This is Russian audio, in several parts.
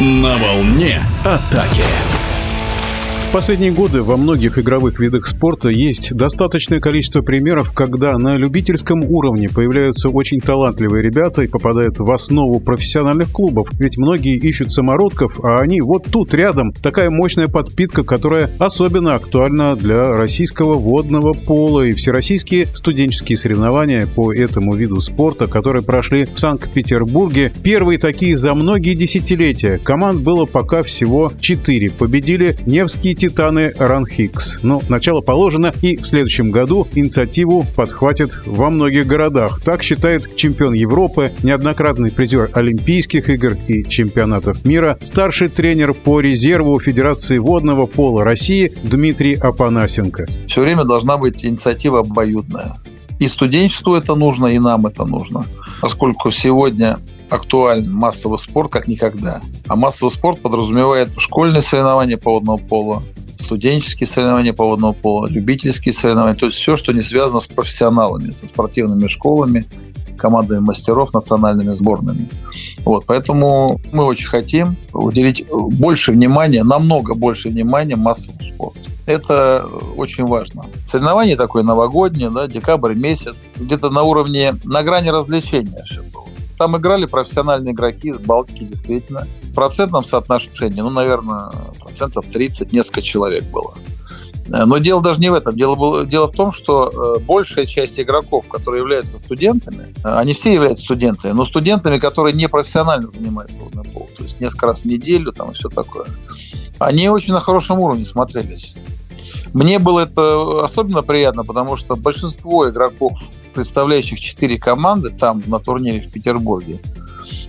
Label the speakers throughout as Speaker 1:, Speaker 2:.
Speaker 1: На волне атаки.
Speaker 2: В последние годы во многих игровых видах спорта есть достаточное количество примеров, когда на любительском уровне появляются очень талантливые ребята и попадают в основу профессиональных клубов. Ведь многие ищут самородков, а они вот тут рядом. Такая мощная подпитка, которая особенно актуальна для российского водного пола и всероссийские студенческие соревнования по этому виду спорта, которые прошли в Санкт-Петербурге. Первые такие за многие десятилетия. Команд было пока всего четыре. Победили Невский Титаны Ранхикс. Но начало положено, и в следующем году инициативу подхватят во многих городах. Так считает чемпион Европы, неоднократный призер Олимпийских игр и чемпионатов мира, старший тренер по резерву Федерации водного пола России Дмитрий Апанасенко.
Speaker 3: Все время должна быть инициатива обоюдная. И студенчеству это нужно, и нам это нужно. Поскольку сегодня актуален массовый спорт как никогда. А массовый спорт подразумевает школьные соревнования по водному пола, студенческие соревнования по водному пола, любительские соревнования, то есть все, что не связано с профессионалами, со спортивными школами, командами мастеров, национальными сборными. Вот, поэтому мы очень хотим уделить больше внимания, намного больше внимания массовому спорту. Это очень важно. Соревнование такое новогоднее, да, декабрь месяц, где-то на уровне, на грани развлечения все было. Там играли профессиональные игроки из Балтики, действительно. Процентном соотношении, ну, наверное, процентов 30, несколько человек было. Но дело даже не в этом. Дело, было, дело в том, что э, большая часть игроков, которые являются студентами, э, они все являются студентами, но студентами, которые не профессионально занимаются водным полом, то есть несколько раз в неделю там и все такое, они очень на хорошем уровне смотрелись. Мне было это особенно приятно, потому что большинство игроков представляющих четыре команды там на турнире в Петербурге,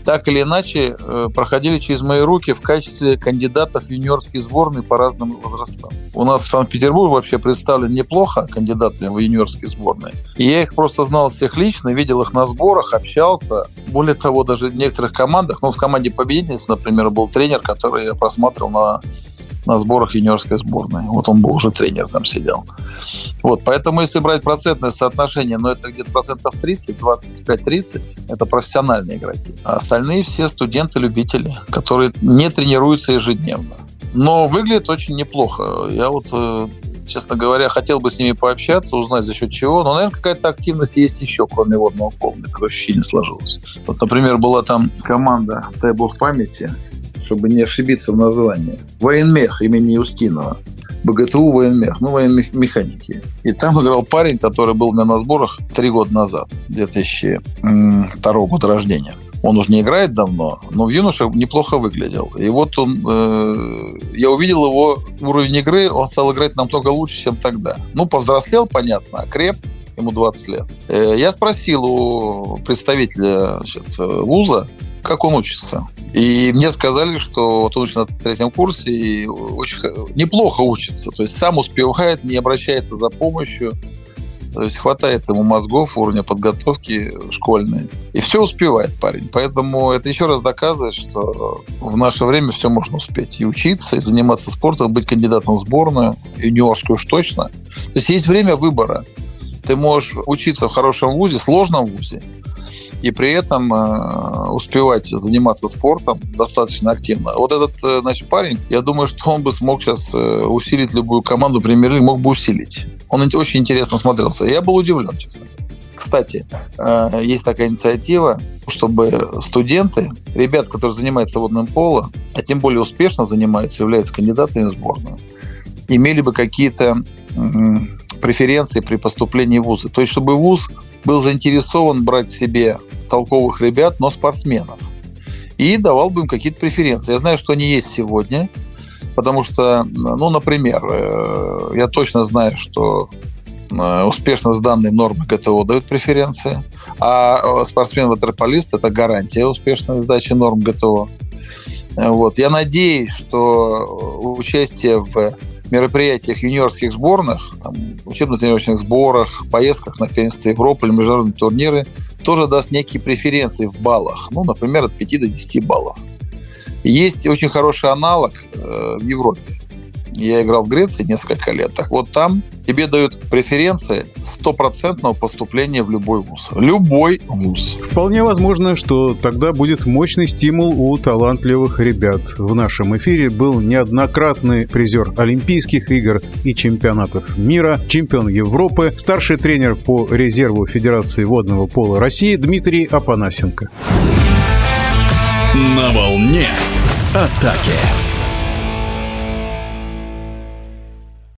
Speaker 3: так или иначе э, проходили через мои руки в качестве кандидатов в юниорские сборные по разным возрастам. У нас в Санкт-Петербурге вообще представлен неплохо кандидаты в юниорские сборные. И я их просто знал всех лично, видел их на сборах, общался. Более того, даже в некоторых командах, ну, в команде победительницы, например, был тренер, который я просматривал на на сборах юниорской сборной. Вот он был уже тренер там сидел. Вот, поэтому если брать процентное соотношение, ну, это где-то процентов 30, 25-30, это профессиональные игроки. А остальные все студенты-любители, которые не тренируются ежедневно. Но выглядит очень неплохо. Я вот э, честно говоря, хотел бы с ними пообщаться, узнать за счет чего. Но, наверное, какая-то активность есть еще, кроме водного пола. Мне такое ощущение сложилось. Вот, например, была там команда, дай бог памяти, чтобы не ошибиться в названии. Военмех имени Устинова. БГТУ военмех, ну, военмеханики. И там играл парень, который был у меня на сборах три года назад, 2002 года рождения. Он уже не играет давно, но в юноше неплохо выглядел. И вот он, э, я увидел его уровень игры, он стал играть намного лучше, чем тогда. Ну, повзрослел, понятно, креп, ему 20 лет. Э, я спросил у представителя значит, вуза, как он учится. И мне сказали, что вот он учится на третьем курсе и очень неплохо учится. То есть сам успевает, не обращается за помощью. То есть хватает ему мозгов, уровня подготовки школьной. И все успевает парень. Поэтому это еще раз доказывает, что в наше время все можно успеть. И учиться, и заниматься спортом, быть кандидатом в сборную, юниорскую уж точно. То есть есть время выбора. Ты можешь учиться в хорошем вузе, сложном вузе, и при этом э, успевать заниматься спортом достаточно активно. Вот этот э, значит, парень, я думаю, что он бы смог сейчас э, усилить любую команду премьер мог бы усилить. Он очень интересно смотрелся. Я был удивлен, честно. Кстати, э, есть такая инициатива, чтобы студенты, ребят, которые занимаются водным полом, а тем более успешно занимаются, являются кандидатами в сборную, имели бы какие-то преференции при поступлении в вузы. То есть, чтобы вуз был заинтересован брать себе толковых ребят, но спортсменов. И давал бы им какие-то преференции. Я знаю, что они есть сегодня, потому что, ну, например, э, я точно знаю, что э, успешно сданные нормы ГТО дают преференции, а э, спортсмен-ватерполист – это гарантия успешной сдачи норм ГТО. Вот. Я надеюсь, что участие в мероприятиях юниорских сборных, учебно-тренировочных сборах, поездках на первенство Европы или международные турниры тоже даст некие преференции в баллах. Ну, например, от 5 до 10 баллов. Есть очень хороший аналог э, в Европе. Я играл в Греции несколько лет. Так вот там тебе дают преференции стопроцентного поступления в любой вуз. Любой вуз.
Speaker 2: Вполне возможно, что тогда будет мощный стимул у талантливых ребят. В нашем эфире был неоднократный призер Олимпийских игр и чемпионатов мира, чемпион Европы, старший тренер по резерву Федерации водного пола России Дмитрий Апанасенко.
Speaker 1: На волне атаки.